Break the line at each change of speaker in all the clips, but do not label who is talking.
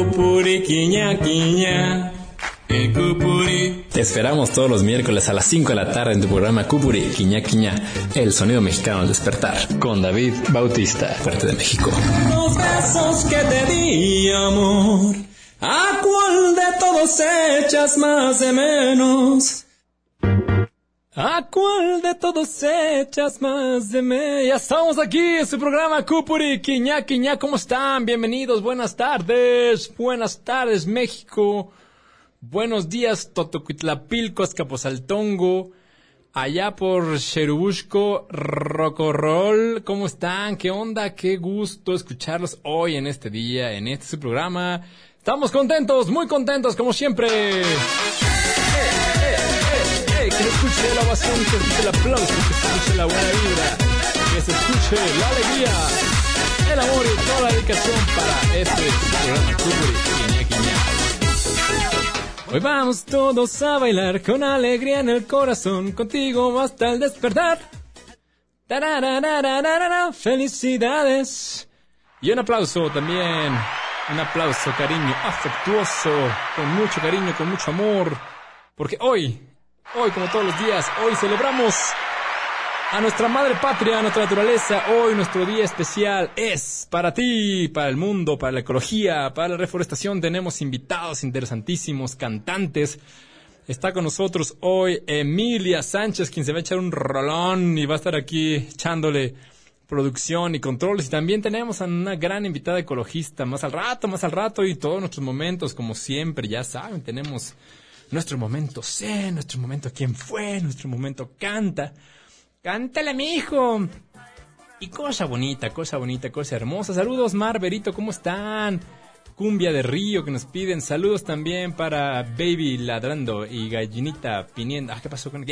Cupuri, quiña, quiña. El Cupuri.
Te esperamos todos los miércoles a las 5 de la tarde en tu programa Cupuri, quiña, quiña, el sonido mexicano al despertar, con David Bautista, fuerte de México.
Los besos que te di, amor. ¿A cuál de todos echas más de menos? ¿A cuál de todos echas más de menos?
Ya estamos aquí en su programa Cupuri, Quiñá, Quiñá, ¿cómo están? Bienvenidos, buenas tardes, buenas tardes México, buenos días Totocuitlapilco, Escaposaltongo, allá por Cherubusco, Rocorrol, ¿cómo están? ¿Qué onda? Qué gusto escucharlos hoy en este día, en este su programa. Estamos contentos, muy contentos, como siempre. Se escuche la ovación, que se escuche el aplauso, que se escuche la buena vibra, que se escuche la alegría, el amor y toda la dedicación para este programa. Hoy vamos todos a bailar con alegría en el corazón, contigo hasta el despertar. Felicidades. Y un aplauso también un aplauso, cariño, afectuoso, con mucho cariño, con mucho amor, porque hoy, hoy como todos los días, hoy celebramos a nuestra madre patria, a nuestra naturaleza, hoy nuestro día especial es para ti, para el mundo, para la ecología, para la reforestación, tenemos invitados interesantísimos, cantantes, Está con nosotros hoy Emilia Sánchez, quien se va a echar un rolón y va a estar aquí echándole producción y controles. Y también tenemos a una gran invitada ecologista. Más al rato, más al rato y todos nuestros momentos, como siempre, ya saben, tenemos nuestro momento sé, nuestro momento quién fue, nuestro momento canta. Cántale, mi hijo. Y cosa bonita, cosa bonita, cosa hermosa. Saludos, Mar, Berito, ¿cómo están? Cumbia de Río que nos piden. Saludos también para Baby Ladrando y Gallinita Piniendo. Ah, ¿qué pasó con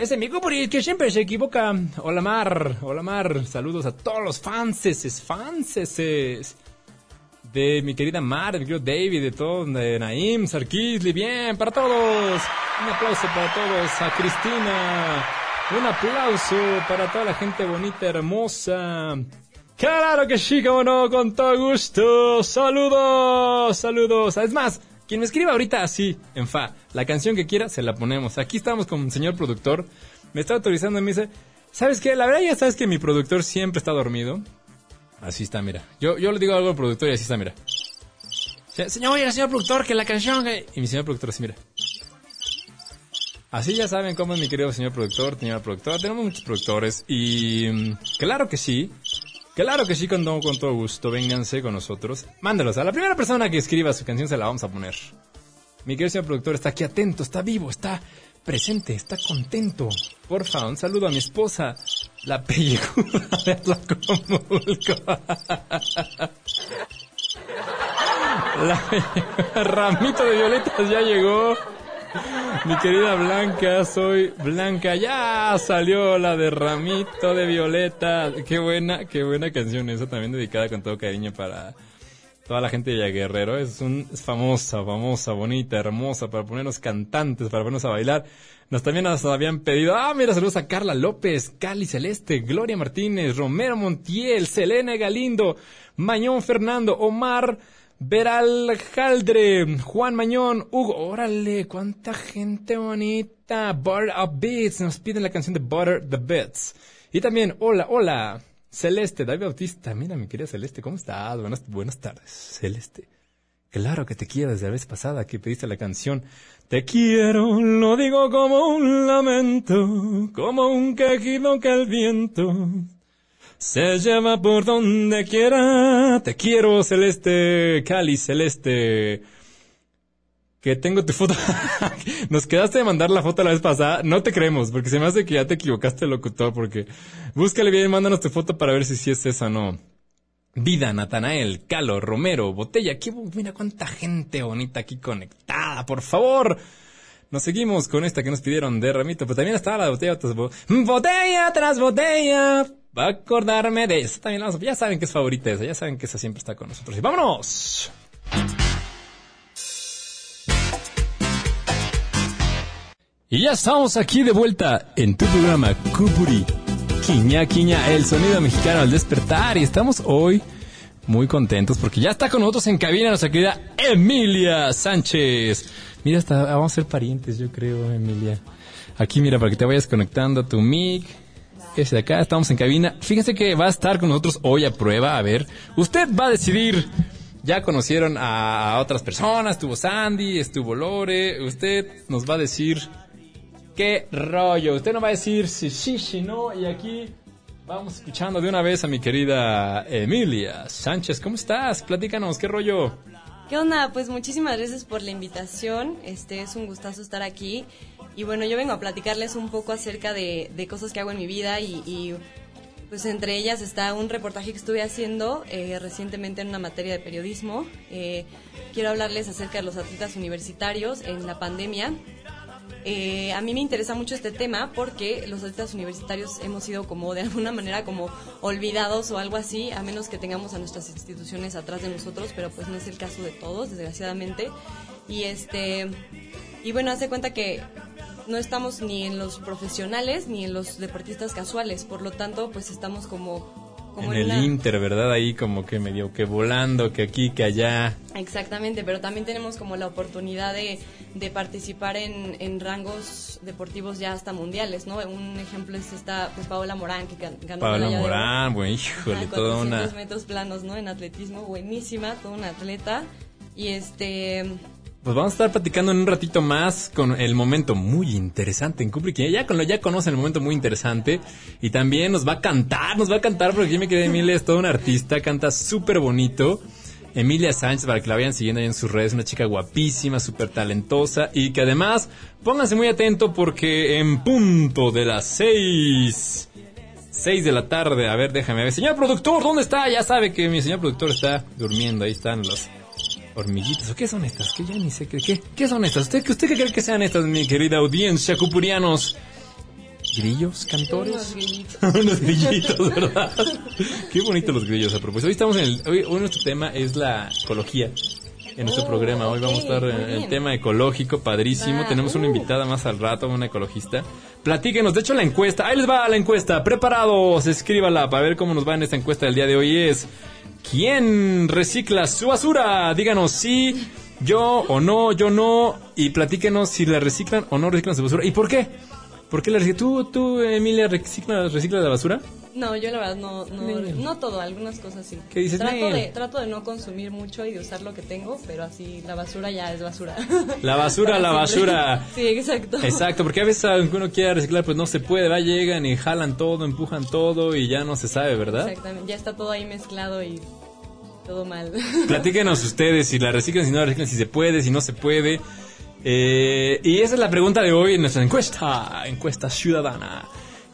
ese mi Cupuri que siempre se equivoca. Hola Mar, hola Mar. Saludos a todos los fanses, fanses de mi querida Mar, de mi querido David, de todo, de Naim, Sarkisli, bien, para todos. Un aplauso para todos. A Cristina. Un aplauso para toda la gente bonita, hermosa. Claro que sí, como no, con todo gusto. Saludos, saludos. Es más, quien me escriba ahorita así, en fa, la canción que quiera, se la ponemos. Aquí estamos con el señor productor. Me está autorizando y me dice, ¿sabes qué? La verdad ya sabes que mi productor siempre está dormido. Así está, mira. Yo, yo le digo algo al productor y así está, mira. Señor, oye, señor productor, que la canción... Y mi señor productor así, mira. Así ya saben cómo es mi querido señor productor, señora productora. Tenemos muchos productores y... mm, Claro que sí. Claro que sí, con con todo gusto. Vénganse con nosotros. Mándalos. A la primera persona que escriba su canción se la vamos a poner. Mi querido señor productor está aquí atento, está vivo, está presente, está contento. Porfa, un saludo a mi esposa, la pellejuda de. La pellejuda- ramito de violetas ya llegó. Mi querida Blanca, soy Blanca. Ya salió la de Ramito de Violeta. Qué buena, qué buena canción esa también dedicada con todo cariño para toda la gente de Guerrero. Es un es famosa, famosa, bonita, hermosa para ponernos cantantes, para ponernos a bailar. Nos también nos habían pedido, ah, mira, saludos a Carla López, Cali Celeste, Gloria Martínez, Romero Montiel, Selena Galindo, Mañón Fernando, Omar Veral Jaldre, Juan Mañón, Hugo, órale, cuánta gente bonita. Butter of Beats, nos piden la canción de Butter the Bits. Y también, hola, hola, Celeste, David Bautista, mira mi querida Celeste, ¿cómo estás? Buenas, buenas tardes, Celeste. Claro que te quiero desde la vez pasada que pediste la canción. Te quiero, lo digo como un lamento, como un quejido que el viento se lleva por donde quiera. Te quiero, Celeste, Cali, Celeste. Que tengo tu foto. Nos quedaste de mandar la foto la vez pasada. No te creemos, porque se me hace que ya te equivocaste, locutor, porque búscale bien mándanos tu foto para ver si sí es esa o no. Vida, Natanael, Calo, Romero, Botella. Mira cuánta gente bonita aquí conectada, por favor. Nos seguimos con esta que nos pidieron de Ramito, pero también estaba la botella tras bo- botella tras botella. Va a acordarme de esa. También ya saben que es favorita esa, ya saben que esa siempre está con nosotros. Y vámonos. Y ya estamos aquí de vuelta en tu programa Cupuri. Quiña, quiña, el sonido mexicano al despertar. Y estamos hoy muy contentos porque ya está con nosotros en cabina nuestra querida Emilia Sánchez. Mira, hasta vamos a ser parientes, yo creo, Emilia. Aquí, mira, para que te vayas conectando a tu mic. Ese de acá, estamos en cabina. Fíjense que va a estar con nosotros hoy a prueba. A ver, usted va a decidir. Ya conocieron a otras personas, estuvo Sandy, estuvo Lore. Usted nos va a decir qué rollo. Usted nos va a decir si sí, si no. Y aquí vamos escuchando de una vez a mi querida Emilia Sánchez. ¿Cómo estás? Platícanos, qué rollo.
¿Qué onda? Pues muchísimas gracias por la invitación. Este es un gustazo estar aquí. Y bueno, yo vengo a platicarles un poco acerca de, cosas que hago en mi vida y, pues entre ellas está un reportaje que estuve haciendo eh, recientemente en una materia de periodismo. Eh, quiero hablarles acerca de los atletas universitarios en la pandemia. Eh, a mí me interesa mucho este tema porque los atletas universitarios hemos sido como de alguna manera como olvidados o algo así, a menos que tengamos a nuestras instituciones atrás de nosotros, pero pues no es el caso de todos, desgraciadamente. Y este y bueno, hace cuenta que no estamos ni en los profesionales ni en los deportistas casuales, por lo tanto, pues estamos como...
en, el Inter, ¿verdad? Ahí como que medio que volando, que aquí, que allá.
Exactamente, pero también tenemos como la oportunidad de, de participar en, en, rangos deportivos ya hasta mundiales, ¿no? Un ejemplo es esta, pues Paola Morán, que ganó
Paola Morán, bueno, híjole, toda una...
metros planos, ¿no? En atletismo, buenísima, toda una atleta. Y este
pues vamos a estar platicando en un ratito más con el momento muy interesante en Kubrick. Ya, con ya conocen el momento muy interesante. Y también nos va a cantar, nos va a cantar porque me quedé Emilia, es toda una artista, canta súper bonito. Emilia Sánchez, para que la vayan siguiendo ahí en sus redes, una chica guapísima, súper talentosa y que además, pónganse muy atento porque en punto de las seis, seis de la tarde, a ver, déjame ver, señor productor, ¿dónde está? Ya sabe que mi señor productor está durmiendo, ahí están los hormiguitas. ¿O qué son estas? Que ya ni sé qué. ¿Qué, son estas? ¿Usted, ¿Usted qué cree que sean estas, mi querida audiencia, cupurianos? ¿Grillos, cantores?
Unos grillitos.
Unos grillitos, ¿verdad? qué bonitos los grillos a propósito. Hoy estamos en el... Hoy, nuestro tema es la ecología. En nuestro oh, programa. Hoy vamos a estar en el tema ecológico, padrísimo. Tenemos una uh. invitada más al rato, una ecologista. Platíquenos, de hecho la encuesta, ahí les va la encuesta, preparados, escríbala para ver cómo nos va en esta encuesta del día de hoy. Es ¿Quién recicla su basura? Díganos si yo o no, yo no. Y platíquenos si la reciclan o no reciclan su basura. ¿Y por qué? ¿Por qué la reciclan? ¿Tú, tú Emilia, reciclas, reciclas la basura?
No, yo la verdad no, no, no todo, algunas cosas sí.
¿Qué dices?
Trato de, trato de no consumir mucho y de usar lo que tengo, pero así la basura ya es basura.
La basura, la basura.
Sí, exacto.
Exacto, porque a veces aunque uno quiera reciclar, pues no se puede, va, llegan y jalan todo, empujan todo y ya no se sabe, ¿verdad?
Exactamente, ya está todo ahí mezclado y todo mal.
Platíquenos ustedes si la reciclan, si no la reciclan, si se puede, si no se puede. Eh, y esa es la pregunta de hoy en nuestra encuesta, encuesta ciudadana.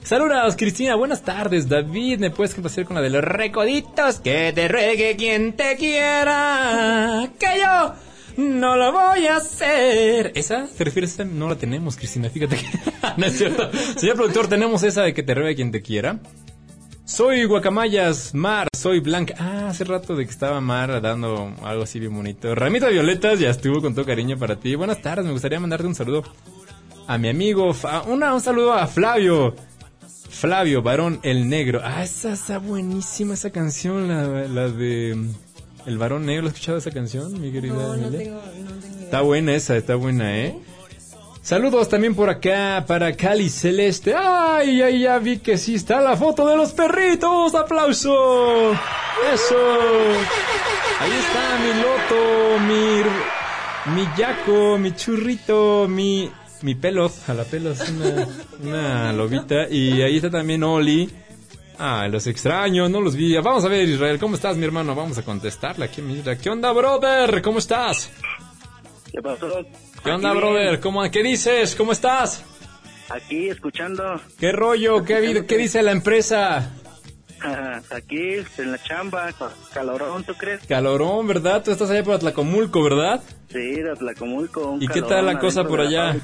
Saludos, Cristina. Buenas tardes, David. ¿Me puedes complacer con la de los recoditos? Que te ruegue quien te quiera. Que yo no lo voy a hacer. ¿Esa? ¿Te refieres a esa? No la tenemos, Cristina. Fíjate que. no es cierto. Señor productor, ¿tenemos esa de que te ruegue quien te quiera? Soy Guacamayas, Mar, soy Blanca. Ah, hace rato de que estaba Mar dando algo así bien bonito. Ramita Violetas ya estuvo con todo cariño para ti. Buenas tardes, me gustaría mandarte un saludo a mi amigo. Una, un saludo a Flavio. Flavio, varón el negro. Ah, esa está buenísima esa canción, la, de El varón negro. ¿Has escuchado esa canción, mi querida?
No, no tengo,
Está buena esa, está buena, ¿eh? Saludos también por acá para Cali Celeste. ¡Ay, ay, ya vi que sí está la foto de los perritos! ¡Aplauso! ¡Eso! Ahí está mi loto, mi, mi yaco, mi churrito, mi mi pelo, a la pelo es una, una lobita. Y ahí está también Oli. Ah, los extraño, no los vi. Vamos a ver, Israel, ¿cómo estás, mi hermano? Vamos a contestarle aquí, mira. ¿Qué onda, brother? ¿Cómo estás?
¿Qué pasó?
¿Qué onda, brother? ¿Cómo, ¿Qué dices? ¿Cómo estás?
Aquí, escuchando.
¿Qué rollo? ¿Qué, ¿Qué dice la empresa?
Aquí, en la chamba, calorón, ¿tú crees?
Calorón, ¿verdad? Tú estás allá por Atlacomulco, ¿verdad?
Sí, de Atlacomulco.
¿Y qué tal la cosa por allá?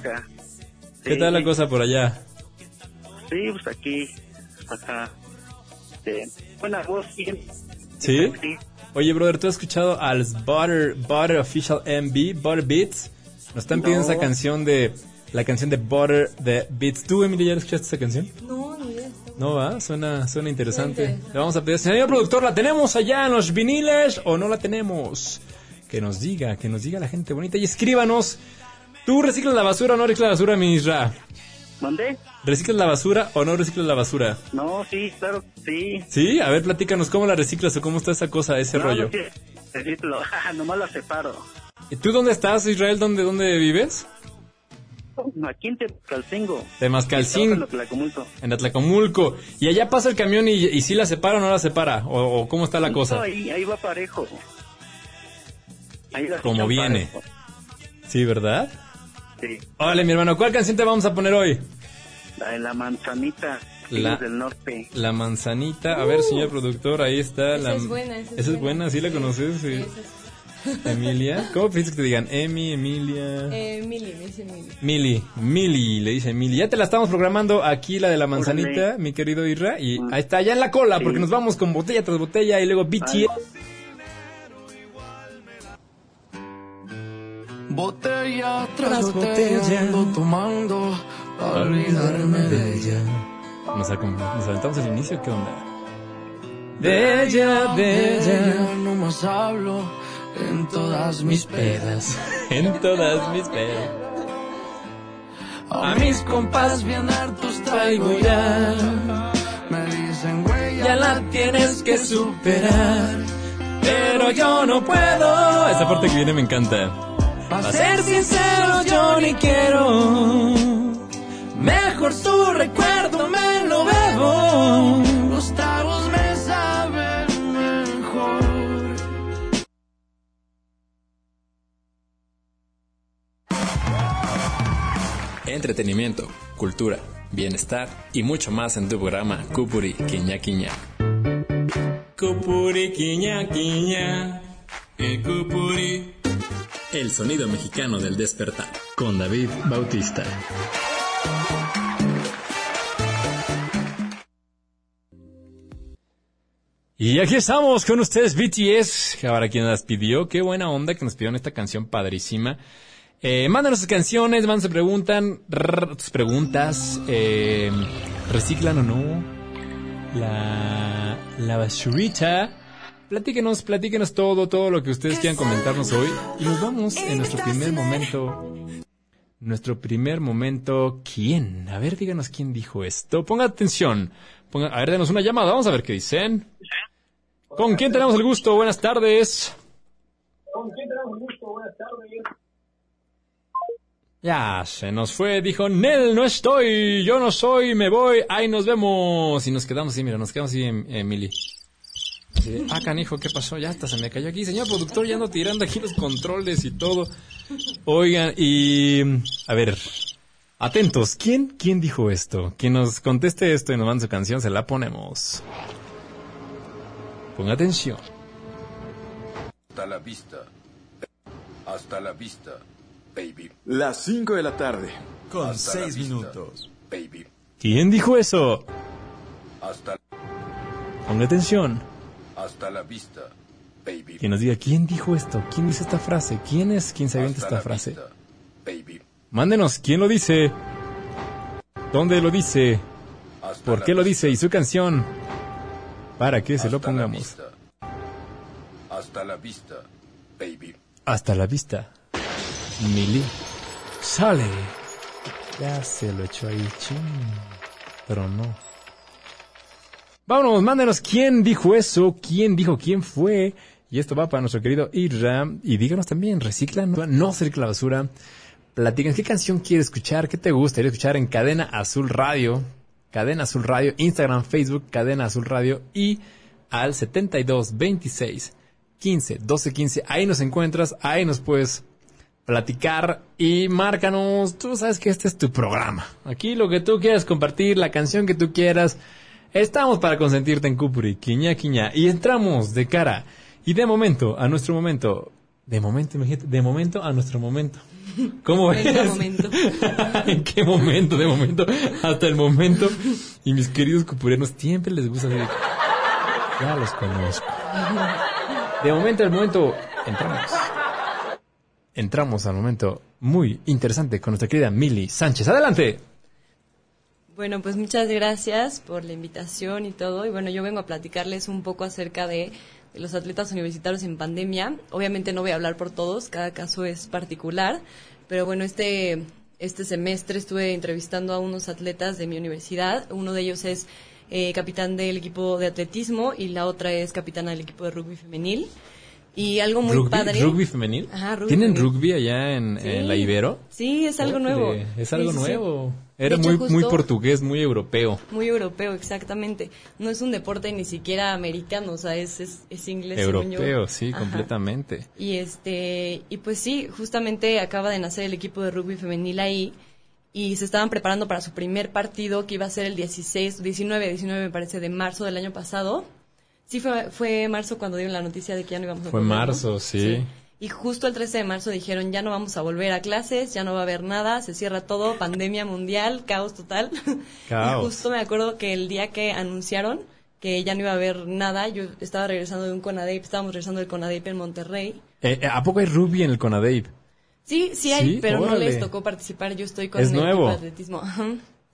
¿Qué tal la cosa por allá?
Sí, pues aquí, acá. buena voz, ¿sí?
¿Sí? Oye, brother, ¿tú has escuchado al Butter, Butter Official MB, Butter Beats? Nos están pidiendo esa canción de, la canción de Butter de Beats. ¿Tú, Emily, ya escuchaste esa canción?
No.
No va, suena, suena interesante. Le vamos a pedir, señor productor, ¿la tenemos allá en los viniles o no la tenemos? Que nos diga, que nos diga la gente bonita y escríbanos. ¿Tú reciclas la basura o no reciclas la basura, Misra?
¿Dónde?
¿Reciclas la basura o no reciclas la basura?
No, sí, claro, sí.
Sí, a ver, platícanos cómo la reciclas o cómo está esa cosa, ese
no,
rollo.
No, sí, reciclo. nomás la separo.
¿Y tú dónde estás, Israel? ¿Dónde, dónde vives?
Aquí en Tepcalcingo.
De Mascalcín.
En
Atlacomulco. ¿Y allá pasa el camión y, y si la separa o no la separa? ¿O, o cómo está la
No,
cosa?
ahí, ahí va parejo. Ahí la
Como viene.
parejo.
Sí, ¿verdad?
Sí.
Órale, mi hermano, ¿cuál canción te vamos a poner hoy?
La de la manzanita.
La-
del norte.
La manzanita. A ver, señor productor, ahí está.
Esa
la...
es buena, esa es
Esa es
buena.
buena, ¿sí la conoces? Sí.
Esa es-
Emilia. ¿Cómo prefieres que te digan? Emi, Emilia.
Eh, Mili, me dice Mili.
Mili, Mili, le dice Mili. Ya te la estamos programando aquí, la de la manzanita,
Órale.
mi querido Irra. Y ahí está, ya en la cola,
Sí.
porque nos vamos con botella tras botella y luego BTS.
Ay.
Botella tras botella ando tomando para olvidarme de ella.
Nos, nos aventamos el inicio, ¿qué onda? De ella, de ella.
no más hablo en todas mis pedas.
En todas mis pedas.
A mis compas bien hartos traigo ya. Me dicen, güey,
Ya la tienes que superar. Pero yo no puedo. Esa parte que viene me encanta.
Pa'
A ser sincero, yo ni quiero. Mejor tu recuerdo me lo bebo.
Entretenimiento, cultura, bienestar y mucho más en tu programa Cupuri Quiña Quiña.
Cupuri, quiña, quiña. El cupuri.
El sonido mexicano del despertar. Con David Bautista.
Y aquí estamos con ustedes, BTS. Ahora, quien las pidió, qué buena onda que nos pidieron esta canción padrísima. Eh, mándanos sus canciones, mándanos, preguntan, rrr, tus preguntas, eh, reciclan o no la, la basurita. Platíquenos, platíquenos todo, todo lo que ustedes quieran comentarnos hoy. Y nos vamos en nuestro primer momento. Nuestro primer momento, ¿quién? A ver, díganos quién dijo esto. Ponga atención. Ponga, a ver, denos una llamada, vamos a ver qué dicen. ¿Con quién tenemos el gusto? Buenas tardes. Ya se nos fue, dijo Nel, no estoy, yo no soy, me voy, ahí nos vemos. Y nos quedamos así, mira, nos quedamos así, em- Emily. De, ah, canijo, ¿qué pasó? Ya hasta se me cayó aquí. Señor productor, ya ando tirando aquí los controles y todo. Oigan, y... A ver, atentos, ¿quién, quién dijo esto? Quien nos conteste esto y nos mande su canción, se la ponemos. Ponga atención.
Hasta la vista. Hasta la vista, baby.
Las 5 de la tarde. Con
Hasta la
6
vista,
minutos.
Baby.
¿Quién dijo eso?
Hasta,
Ponga atención.
hasta la vista, baby.
Que nos diga quién dijo esto, quién dice esta frase, quién es quien se avienta esta frase.
vista, baby.
Mándenos, ¿quién lo dice? ¿Dónde lo dice?
Hasta
¿Por qué lo
vista,
dice? ¿Y su canción? Para que se lo
la
pongamos.
vista. Hasta la vista, baby.
Hasta la vista. Mili. Sale. Ya se lo echó ahí, ching. Pero no. Vámonos, mándenos quién dijo eso, quién dijo quién fue. Y esto va para nuestro querido Irra. Y díganos también, reciclan, no se la basura. Platican qué canción quieres escuchar, qué te gustaría escuchar en Cadena Azul Radio. Cadena Azul Radio, Instagram, Facebook, Cadena Azul Radio y al 72 26 15 12 15. Ahí nos encuentras, ahí nos puedes platicar y márcanos. Tú sabes que este es tu programa. Aquí lo que tú quieras compartir, la canción que tú quieras. Estamos para consentirte en Cupuri, quiña, quiña. Y entramos de cara y de momento a nuestro momento. De momento, imagínate, de momento a nuestro momento. ¿Cómo ves?
¿En qué momento?
¿En qué momento? De momento hasta el momento. Y mis queridos cupurianos siempre les gusta decir, ya los conozco. De momento al momento, entramos. Entramos al momento muy interesante con nuestra querida Mili Sánchez. Adelante.
Bueno, pues muchas gracias por la invitación y todo. Y bueno, yo vengo a platicarles un poco acerca de, los atletas universitarios en pandemia. Obviamente no voy a hablar por todos, cada caso es particular. Pero bueno, este, este semestre estuve entrevistando a unos atletas de mi universidad. Uno de ellos es eh, capitán del equipo de atletismo y la otra es capitana del equipo de rugby femenil. Y algo muy
¿Rugby,
padre.
rugby femenil?
Ajá, rugby
¿Tienen
femenil.
rugby allá en,
Sí.
en la Ibero?
Sí, es algo
Órale,
nuevo.
Es algo
sí,
nuevo. Era
hecho,
muy,
justo-
muy portugués, muy europeo.
Muy europeo, exactamente. No es un deporte ni siquiera americano, o sea, es, es, es inglés.
Europeo, sí,
Ajá.
completamente.
Y este, y pues sí, justamente acaba de nacer el equipo de rugby femenil ahí y se estaban preparando para su primer partido que iba a ser el 16, 19, 19 me parece de marzo del año pasado. Sí fue fue marzo cuando dieron la noticia de que ya no íbamos a
Fue
poder, ¿no?
marzo, sí.
Y justo el 13 de marzo dijeron, ya no vamos a volver a clases, ya no va a haber nada, se cierra todo, pandemia mundial, caos total.
Caos.
Y justo me acuerdo que el día que anunciaron que ya no iba a haber nada, yo estaba regresando de un CONADEIP, estábamos regresando del CONADEIP en Monterrey.
Eh, eh, ¿A poco hay rugby en el Conadeip?
Sí, sí hay,
Sí,
pero no les tocó participar, yo estoy con
Es
el equipo
nuevo.
de atletismo.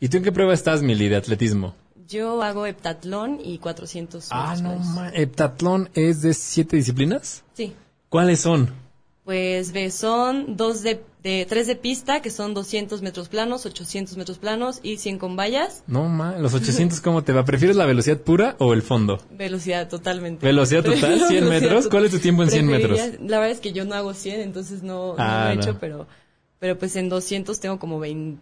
¿Y tú en qué prueba estás, Mili, de atletismo?
Yo hago heptatlón y 400
Ah, no, ma- ¿Heptatlón es de siete disciplinas?
Sí.
¿Cuáles son?
Pues ve, son dos de, de, tres de pista, que son 200 metros planos, 800 metros planos y 100 con vallas.
No, ma, los 800, ¿cómo te va? ¿Prefieres la velocidad pura o el fondo?
Velocidad totalmente.
¿Velocidad total?
Prefiero
100
velocidad
metros.
total.
¿Cuál es tu tiempo en 100 metros?
La verdad es que yo no hago 100, entonces no, no
Ah,
lo he
no.
hecho, pero, pero pues en 200 tengo como 20,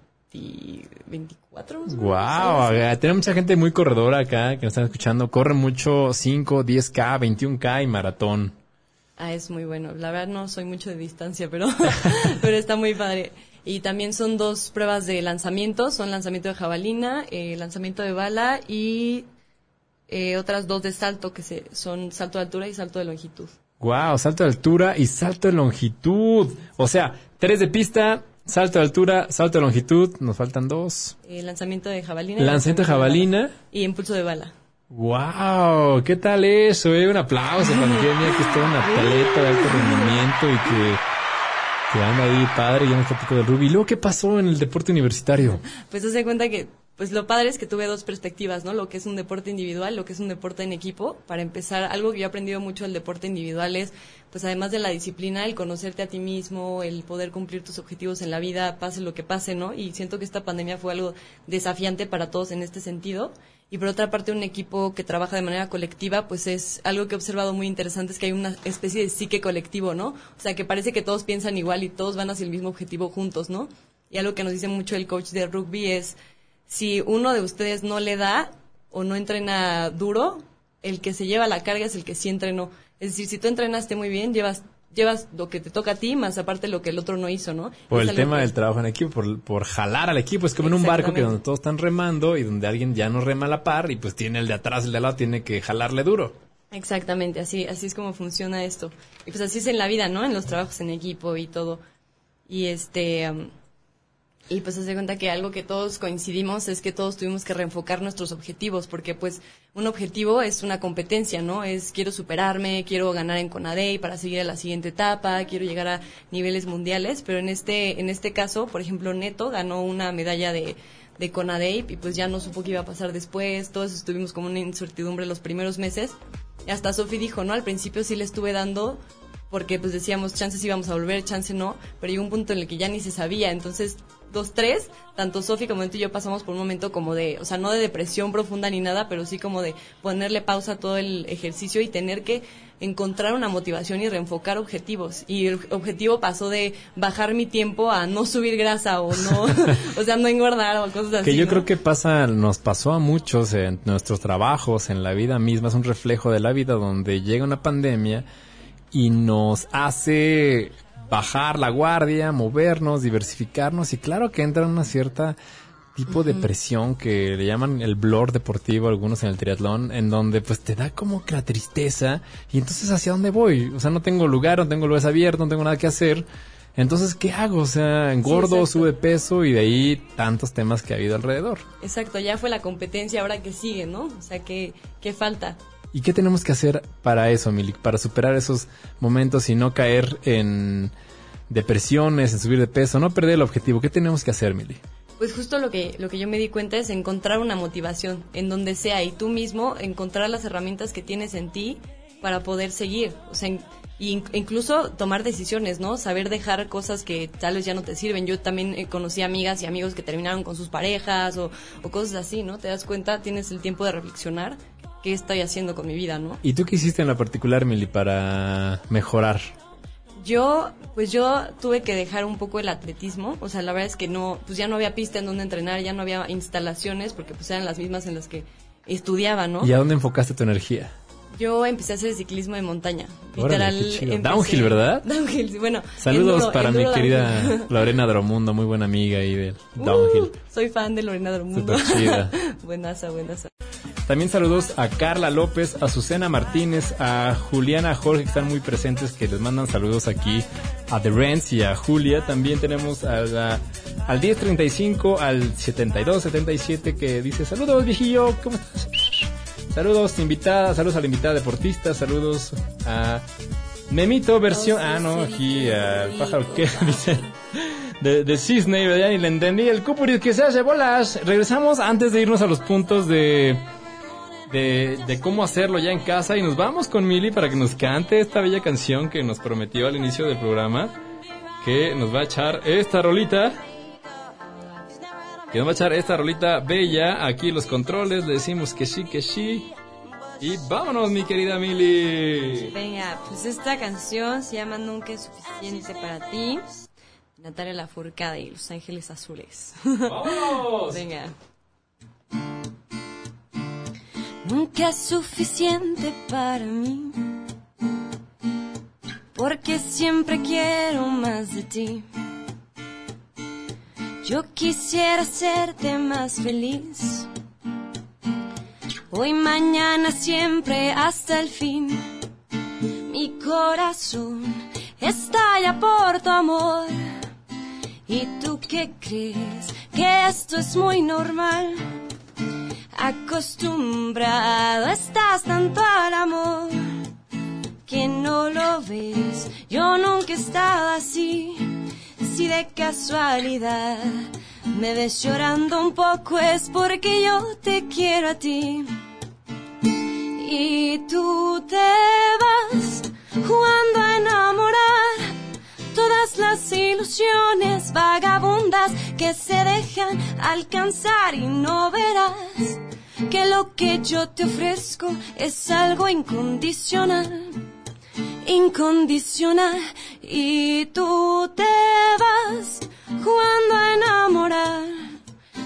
24. más o menos,
Wow,
¿sabes?
tiene mucha gente muy corredora acá que nos están escuchando. Corre mucho 5, 10K, 21K y maratón.
Ah, es muy bueno. La verdad no soy mucho de distancia, pero, pero está muy padre. Y también son dos pruebas de lanzamiento. Son lanzamiento de jabalina, eh, lanzamiento de bala y eh, otras dos de salto que se, son salto de altura y salto de longitud.
Wow, salto de altura y salto de longitud. O sea, tres de pista, salto de altura, salto de longitud. Nos faltan dos.
Eh, lanzamiento de jabalina.
Lanzamiento de jabalina.
Y impulso de bala.
Wow, ¿qué tal eso? Eh? Un aplauso para mira que es todo un atleta de alto rendimiento y que, que anda ahí padre y ya nos platicó del rugby. ¿Y luego qué pasó en el deporte universitario?
Pues se cuenta que, pues lo padre es que tuve dos perspectivas, ¿no? Lo que es un deporte individual, lo que es un deporte en equipo. Para empezar, algo que yo he aprendido mucho del deporte individual es, pues además de la disciplina, el conocerte a ti mismo, el poder cumplir tus objetivos en la vida, pase lo que pase, ¿no? Y siento que esta pandemia fue algo desafiante para todos en este sentido. Y por otra parte, un equipo que trabaja de manera colectiva, pues es algo que he observado muy interesante, es que hay una especie de psique colectivo, ¿no? O sea, que parece que todos piensan igual y todos van hacia el mismo objetivo juntos, ¿no? Y algo que nos dice mucho el coach de rugby es, si uno de ustedes no le da o no entrena duro, el que se lleva la carga es el que sí entrenó. Es decir, si tú entrenaste muy bien, llevas llevas lo que te toca a ti, más aparte lo que el otro no hizo, ¿no?
Por
Es
el tema
que-
del trabajo en equipo, por, por jalar al equipo. Es como en un barco que donde todos están remando y donde alguien ya no rema a la par y pues tiene el de atrás, el de al lado, tiene que jalarle duro.
Exactamente, así, así es como funciona esto. Y pues así es en la vida, ¿no? En los trabajos en equipo y todo. Y este, y pues se cuenta que algo que todos coincidimos es que todos tuvimos que reenfocar nuestros objetivos, porque pues un objetivo es una competencia, ¿no? Es quiero superarme, quiero ganar en Conadey para seguir a la siguiente etapa, quiero llegar a niveles mundiales, pero en este, en este caso, por ejemplo, Neto ganó una medalla de, de Conadey y pues ya no supo qué iba a pasar después, todos estuvimos como una incertidumbre los primeros meses. Y hasta Sofi dijo, ¿no? Al principio sí le estuve dando porque pues decíamos, chances íbamos a volver, chance no, pero llegó un punto en el que ya ni se sabía, entonces dos, tres, tanto Sofi como tú y yo pasamos por un momento como de, o sea, no de depresión profunda ni nada, pero sí como de ponerle pausa a todo el ejercicio y tener que encontrar una motivación y reenfocar objetivos. Y el objetivo pasó de bajar mi tiempo a no subir grasa o no, o sea, no engordar o cosas así.
Que yo
¿no?
creo que pasa, nos pasó a muchos en nuestros trabajos, en la vida misma, es un reflejo de la vida donde llega una pandemia y nos hace bajar la guardia, movernos, diversificarnos y claro que entra una cierta tipo de presión que le llaman el blur deportivo algunos en el triatlón en donde pues te da como que la tristeza y entonces hacia dónde voy o sea no tengo lugar no tengo lugares abiertos no tengo nada que hacer entonces qué hago o sea engordo
exacto.
sube peso y de ahí tantos temas que ha habido alrededor
Exacto, ya fue la competencia, ahora que sigue, ¿no? O sea, ¿qué, qué falta?
¿Y qué tenemos que hacer para eso, Milik? Para superar esos momentos y no caer en depresiones, en subir de peso, no perder el objetivo. ¿Qué tenemos que hacer, Milik?
Pues justo lo que, lo que yo me di cuenta es encontrar una motivación en donde sea y tú mismo encontrar las herramientas que tienes en ti para poder seguir. O sea, y in- incluso tomar decisiones, ¿no? Saber dejar cosas que tal vez ya no te sirven. Yo también eh, conocí amigas y amigos que terminaron con sus parejas o cosas así, ¿no? Te das cuenta, tienes el tiempo de reflexionar qué estoy haciendo con mi vida, ¿no?
¿Y tú qué hiciste en la particular, Mili, para mejorar?
Yo, pues yo tuve que dejar un poco el atletismo, o sea, la verdad es que no, pues ya no había pista en donde entrenar, ya no había instalaciones, porque pues eran las mismas en las que estudiaba, ¿no?
¿Y a dónde enfocaste tu energía?
Yo empecé a hacer ciclismo de montaña,
Órale,
literal. empecé-
Downhill, ¿verdad?
Downhill, sí, bueno.
Saludos para mi querida. Lorena Dromundo, muy buena amiga ahí del
Uh,
Downhill.
soy fan de Lorena Dromundo.
Súper chida.
buenaza, buenaza.
También saludos a Carla López, a Susana Martínez, a Juliana Jorge, que están muy presentes, que les mandan saludos aquí, a The Rents y a Julia. También tenemos a la- al 1035, al 7277, que dice, saludos viejillo, ¿cómo estás? Saludos invitada, saludos a la invitada deportista, saludos a Memito versión, ah no, aquí al pájaro que dice de, de Cisne, ya ni le entendí, el Cupuri que se hace bolas. Regresamos antes de irnos a los puntos de, de, de cómo hacerlo ya en casa y nos vamos con Mili para que nos cante esta bella canción que nos prometió al inicio del programa, que nos va a echar esta rolita. Que nos va a echar esta rolita bella. Aquí los controles, le decimos que sí, que sí. Y vámonos, mi querida Mili.
Venga, pues esta canción se llama Nunca es suficiente para ti. Natalia Lafourcade y Los Ángeles Azules.
¡Vamos!
Venga. Nunca es suficiente para mí. Porque siempre quiero más de ti. Yo quisiera hacerte más feliz. Hoy, mañana, siempre, hasta el fin. Mi corazón estalla por tu amor. ¿Y tú qué crees? Que esto es muy normal. Acostumbrado estás tanto al amor que no lo ves. Yo nunca he estado así. Si de casualidad me ves llorando un poco es porque yo te quiero a ti. Y tú te vas jugando a enamorar todas las ilusiones vagabundas que se dejan alcanzar y no verás que lo que yo te ofrezco es algo incondicional, incondicional. Y tú te vas jugando a enamorar.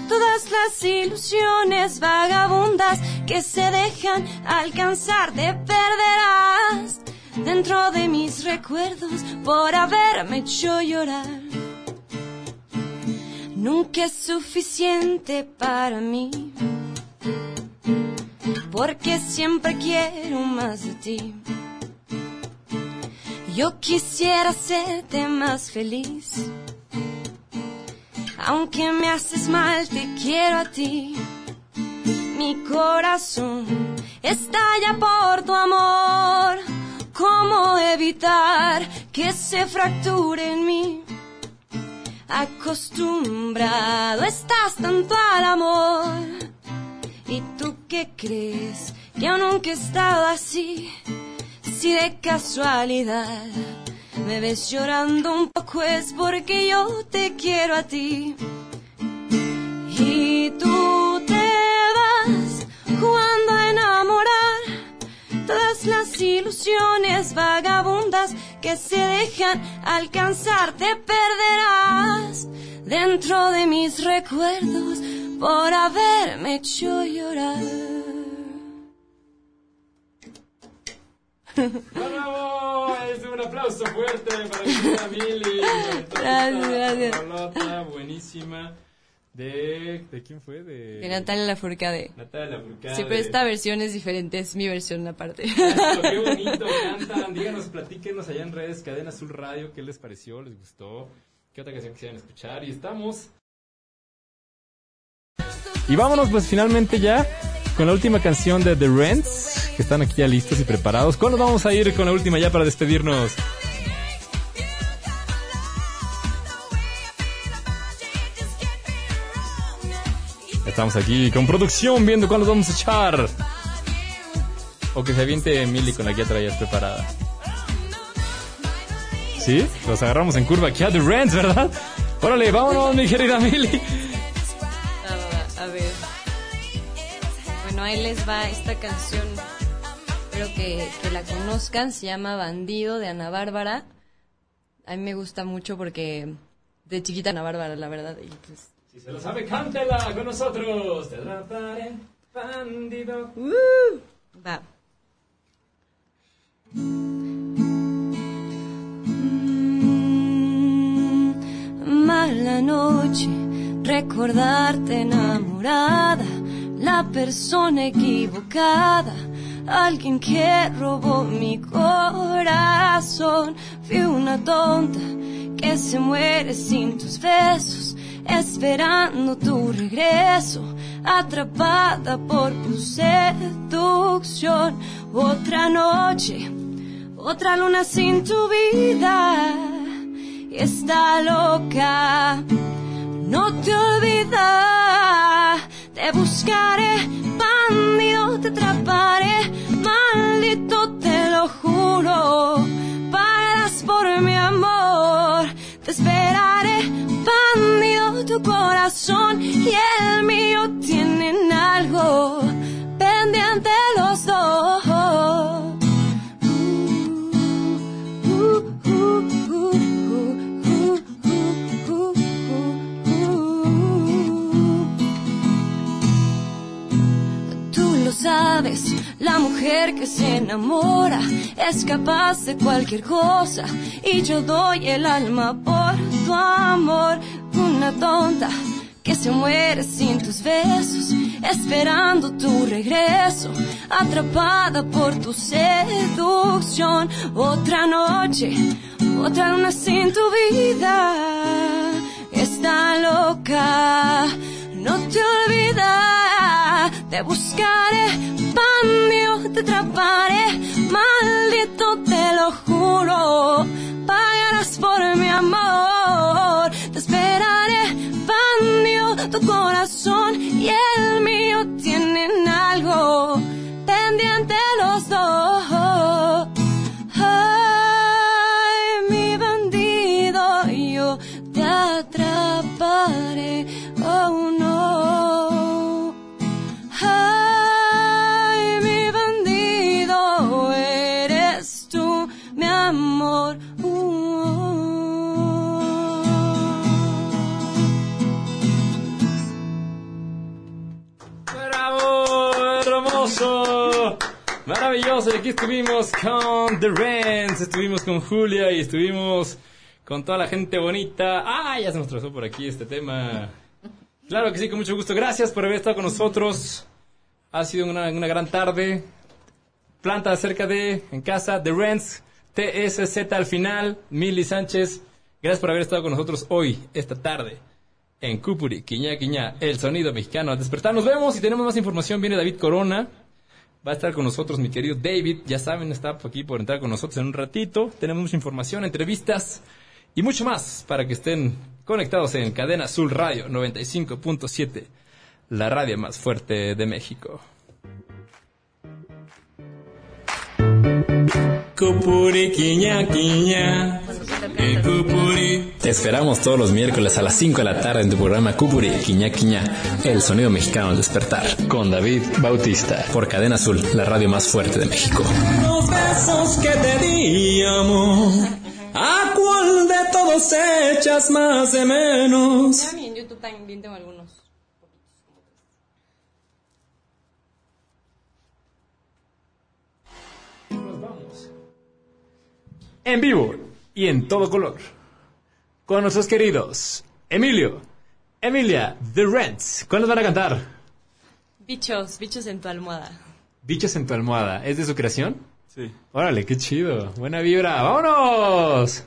Todas las ilusiones vagabundas que se dejan alcanzar te perderás dentro de mis recuerdos por haberme hecho llorar. Nunca es suficiente para mí, porque siempre quiero más de ti. Yo quisiera hacerte más feliz, aunque me haces mal, te quiero a ti. Mi corazón estalla por tu amor. ¿Cómo evitar que se fracture en mí? Acostumbrado estás tanto al amor. ¿Y tú qué crees? Que yo nunca he estado así. Si de casualidad me ves llorando un poco es porque yo te quiero a ti. Y tú te vas jugando a enamorar todas las ilusiones vagabundas que se dejan alcanzar te perderás dentro de mis recuerdos por haberme hecho llorar.
¡Bravo! Es un aplauso fuerte para mi querida Mili.
Gracias, gracias.
Buenísima. De, ¿De quién fue? De,
De Natalia Lafourcade.
Natalia Lafourcade.
Sí, pero esta versión es diferente, es mi versión aparte.
Eso, qué bonito cantan. Díganos, platíquenos allá en redes, Cadena Azul Radio, ¿qué les pareció? ¿Les gustó? ¿Qué otra canción quisieran escuchar? Y estamos. Y vámonos pues finalmente ya con la última canción de The Rents, que están aquí ya listos y preparados. ¿Cuándo vamos a ir con la última ya para despedirnos? Estamos aquí con producción viendo cuál nos vamos a echar. O que se aviente Emily con la que ya traías preparada. ¿Sí? Los agarramos en curva aquí a The Rents, ¿verdad? Órale, vámonos, mi querida Emily.
A ver. Bueno, ahí les va esta canción. Espero que, que la conozcan. Se llama Bandido de Ana Bárbara. A mí me gusta mucho porque de chiquita Ana Bárbara, la verdad. Y pues,
Si se lo sabe, cántela con nosotros. Te atraparé, bandido.
¡uh! va. Mala noche, recordarte enamorada, la persona equivocada, alguien que robó mi corazón. Fui una tonta que se muere sin tus besos, esperando tu regreso, atrapada por tu seducción. Otra noche, otra luna sin tu vida, y está loca. No te olvidas, te buscaré, bandido, te atraparé, maldito, te lo juro. Pagarás por mi amor, te esperaré, bandido, tu corazón. Y el mío tienen algo pendiente la mujer que se enamora es capaz de cualquier cosa y yo doy el alma por tu amor. Una tonta que se muere sin tus besos, esperando tu regreso, atrapada por tu seducción. Otra noche, otra luna sin tu vida, está loca. No te olvidas, te buscaré, bandido, te atraparé, maldito, te lo juro. Pagarás por mi amor, te esperaré, bandido, tu corazón y el
estuvimos con The Rents, estuvimos con Julia y estuvimos con toda la gente bonita. ¡Ah! Ya se nos trazó por aquí este tema. Claro que sí, con mucho gusto. Gracias por haber estado con nosotros. Ha sido una, gran tarde. Planta cerca de, en casa, The Rents, TSZ al final, Mili Sánchez. Gracias por haber estado con nosotros hoy, esta tarde, en Cupuri, Quiñá Quiñá, el sonido mexicano. Al despertar nos vemos y tenemos más información. Viene David Corona. Va a estar con nosotros mi querido David. Ya saben, está aquí por entrar con nosotros en un ratito. Tenemos mucha información, entrevistas y mucho más para que estén conectados en Cadena Azul Radio 95.7, la radio más fuerte de México.
Quiña, quiña.
Te esperamos todos los miércoles a las 5 de la tarde en tu programa Cupuri, Quiñá Quiñá, el sonido mexicano al despertar, con David Bautista, por Cadena Azul, la radio más fuerte de México.
Los besos que te di, amor. ¿A cuál de todos echas más de menos?
En YouTube también tengo algunos.
En vivo y en todo color. Con nuestros queridos Emilio, Emilia, The Rents. ¿Cuáles van a cantar?
Bichos, bichos en tu almohada.
Bichos en tu almohada. ¿Es de su creación?
Sí.
Órale, qué chido. Buena vibra. ¡Vámonos!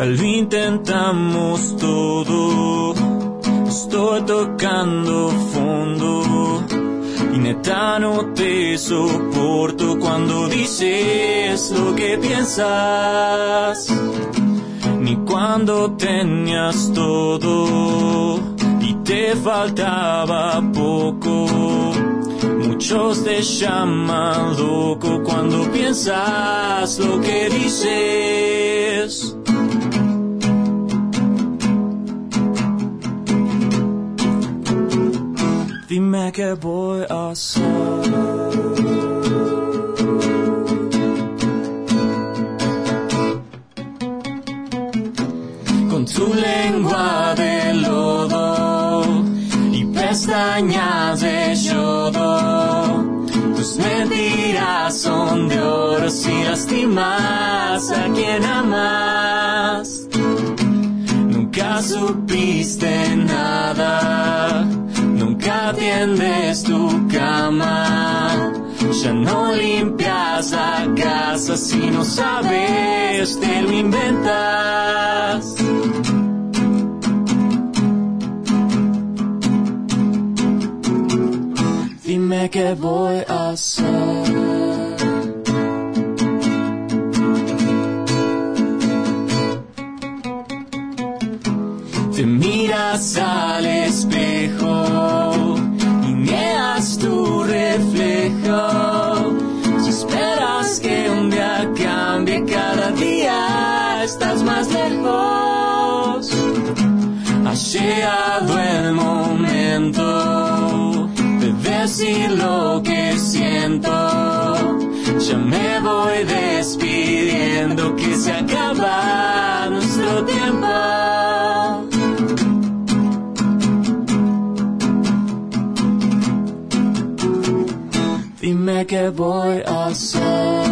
Ya lo intentamos todo. Estoy tocando fondo. Y neta no te soporto cuando dices lo que piensas. Ni cuando tenías todo y te faltaba poco. Muchos te llaman loco cuando piensas lo que dices. Qué voy a tu lengua de lodo y pestañas de yodo. Tus mentiras son de oro si lastimas a quien amas. Nunca supiste nada, nunca tiendes tu cama. Ya no limpias la casa si no sabes, te lo inventas. Dime qué voy a hacer. Te miras al espejo tu reflejo. Si esperas que un día cambie cada día, estás más lejos. Ha llegado el momento de decir lo que siento. Ya me voy despidiendo que se acaba nuestro tiempo. Dime qué voy a hacer. Eh,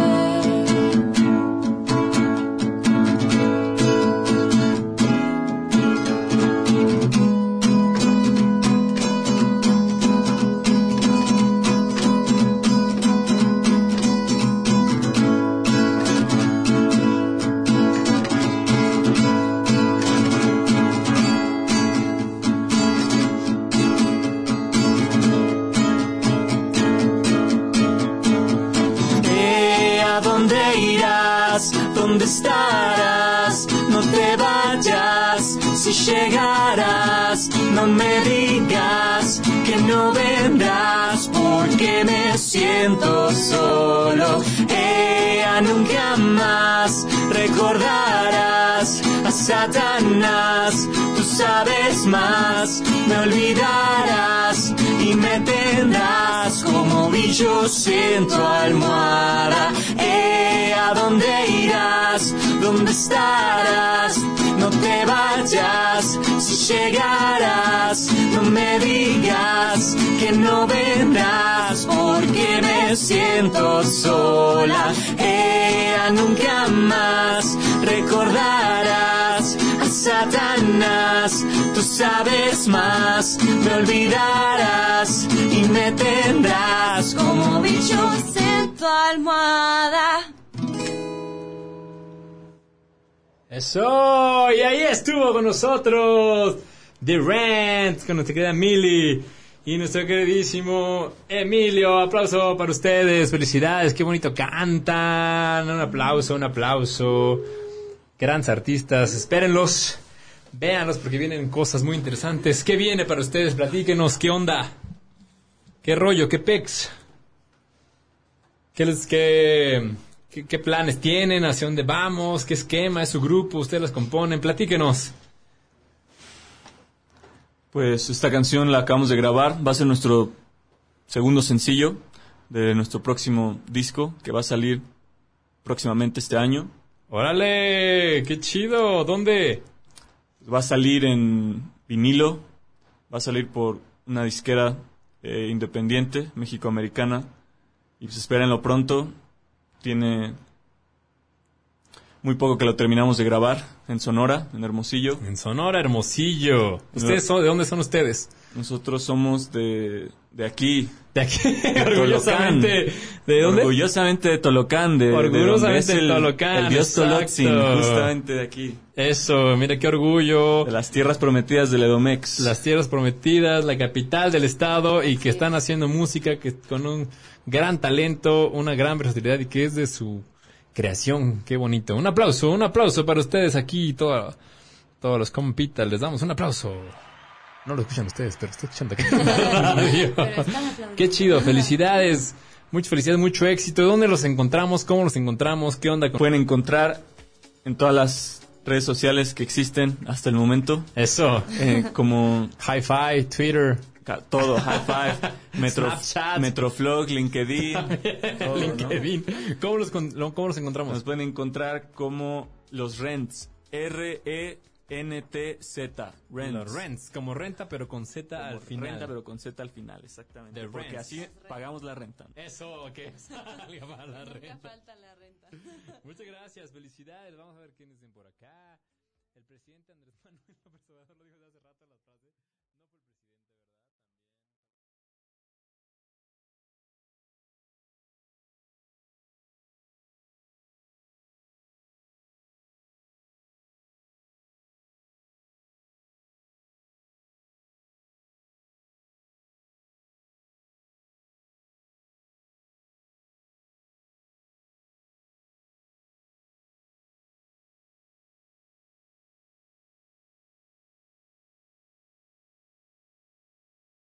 bichos en tu almohada. Eh, ¿a dónde irás? ¿Dónde estarás? No te vayas, si llegarás, no me digas que no vendrás porque me siento sola. Eh, nunca más recordarás Satanás, tú sabes más, me olvidarás y me tendrás como bichos en tu almohada.
Eso, y ahí estuvo con nosotros The Rent, con nuestra querida Millie y nuestro queridísimo Emilio. Aplauso para ustedes, felicidades, qué bonito cantan. Un aplauso, un aplauso. Grandes artistas, espérenlos, véanlos porque vienen cosas muy interesantes. ¿Qué viene para ustedes? Platíquenos, ¿qué onda? ¿Qué rollo? ¿Qué pex? ¿Qué les, qué, qué, qué planes tienen? ¿Hacia dónde vamos? ¿Qué esquema es su grupo? ¿Ustedes las componen? Platíquenos.
Pues esta canción la acabamos de grabar, va a ser nuestro segundo sencillo de nuestro próximo disco que va a salir próximamente este año.
¡Órale! ¡Qué chido! ¿Dónde?
Va a salir en vinilo, va a salir por una disquera eh, independiente, mexicoamericana, y pues espérenlo pronto. Tiene muy poco que lo terminamos de grabar en Sonora, en Hermosillo.
En Sonora, Hermosillo. ¿Ustedes son, de dónde son ustedes?
Nosotros somos de, de aquí.
De aquí, orgullosamente. ¿De dónde?
Orgullosamente de Tolocán. De,
Orgullosamente
de,
de Tolocán.
El dios. Tolotzin, justamente de aquí.
Eso, mira qué orgullo.
De las tierras prometidas del Edomex.
Las tierras prometidas, la capital del estado y que están haciendo música que con un gran talento, una gran versatilidad y que es de su creación. Qué bonito. Un aplauso, un aplauso para ustedes aquí, todo, todos los compitas. Les damos un aplauso. No lo escuchan ustedes, pero estoy escuchando aquí. Qué chido, felicidades. Muchas felicidades, mucho éxito. ¿Dónde los encontramos? ¿Cómo los encontramos? ¿Qué onda? Con...
Pueden encontrar en todas las redes sociales que existen hasta el momento.
Eso.
Eh, como
Hi-Fi, Twitter.
todo, High Five, Metro,
Snapchat.
Metroflog, LinkedIn. todo, ¿no?
LinkedIn. ¿Cómo, los, ¿Cómo los encontramos?
Nos pueden encontrar como los Rents. R-E-N-T-Z. Rents.
Los rents, como renta pero con Z
Como
al final.
Renta, pero con Z al final, exactamente.
The
Porque
Rents.
así pagamos la renta.
Eso, que salga para la
Nunca
renta.
falta la renta.
Muchas gracias, felicidades. Vamos a ver quiénes dicen por acá. El presidente Andrés Manuel López Obrador lo dijo